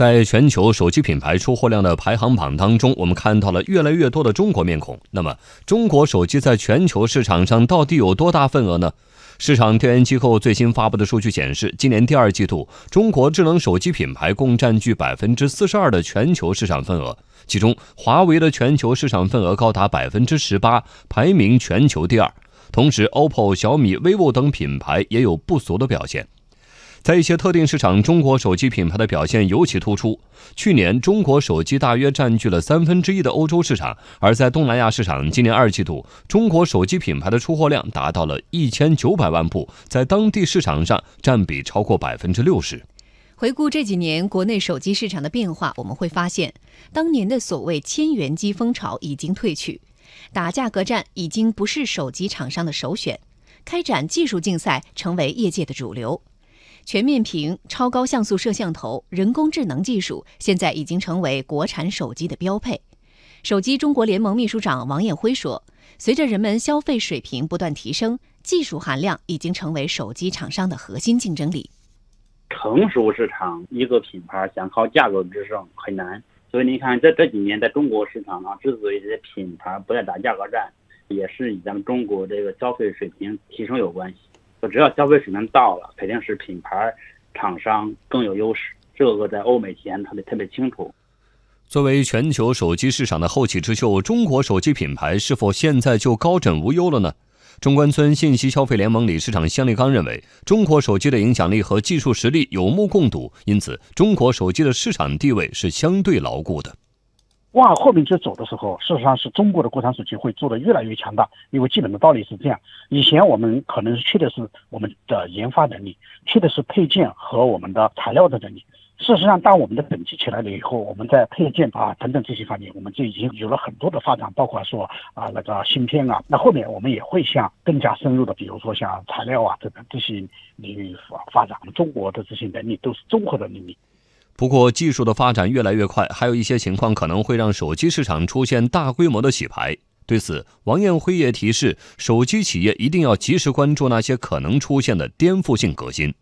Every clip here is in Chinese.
在全球手机品牌出货量的排行榜当中，我们看到了越来越多的中国面孔。那么，中国手机在全球市场上到底有多大份额呢？市场调研机构最新发布的数据显示，今年第二季度，中国智能手机品牌共占据百分之四十二的全球市场份额，其中华为的全球市场份额高达百分之十八，排名全球第二。同时，OPPO、小米、vivo 等品牌也有不俗的表现。在一些特定市场，中国手机品牌的表现尤其突出。去年，中国手机大约占据了三分之一的欧洲市场；而在东南亚市场，今年二季度，中国手机品牌的出货量达到了一千九百万部，在当地市场上占比超过百分之六十。回顾这几年国内手机市场的变化，我们会发现，当年的所谓千元机风潮已经退去，打价格战已经不是手机厂商的首选，开展技术竞赛成为业界的主流。全面屏、超高像素摄像头、人工智能技术现在已经成为国产手机的标配。手机中国联盟秘书长王艳辉说：“随着人们消费水平不断提升，技术含量已经成为手机厂商的核心竞争力。成熟市场一个品牌想靠价格制胜很难，所以你看这这几年在中国市场上，之所以这些品牌不再打价格战，也是与咱们中国这个消费水平提升有关系。”只要消费水平到了，肯定是品牌厂商更有优势。这个在欧美体验特别特别清楚。作为全球手机市场的后起之秀，中国手机品牌是否现在就高枕无忧了呢？中关村信息消费联盟理事长向立刚认为，中国手机的影响力和技术实力有目共睹，因此中国手机的市场地位是相对牢固的。往后面去走的时候，事实上是中国的国产手机会做得越来越强大，因为基本的道理是这样：以前我们可能缺的是我们的研发能力，缺的是配件和我们的材料的能力。事实上，当我们的等级起来了以后，我们在配件啊等等这些方面，我们就已经有了很多的发展，包括说啊那个芯片啊。那后面我们也会向更加深入的，比如说像材料啊等等这些领域发发展。中国的这些能力都是综合的能力。不过，技术的发展越来越快，还有一些情况可能会让手机市场出现大规模的洗牌。对此，王艳辉也提示，手机企业一定要及时关注那些可能出现的颠覆性革新。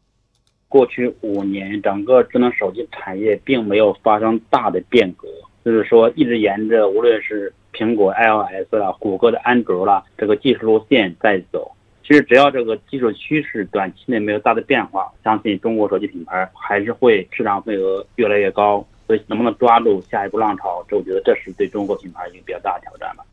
过去五年，整个智能手机产业并没有发生大的变革，就是说一直沿着无论是苹果 iOS 啦、谷歌的安卓啦这个技术路线在走。其实只要这个技术趋势短期内没有大的变化，相信中国手机品牌还是会市场份额越来越高。所以能不能抓住下一步浪潮，这我觉得这是对中国品牌一个比较大的挑战吧。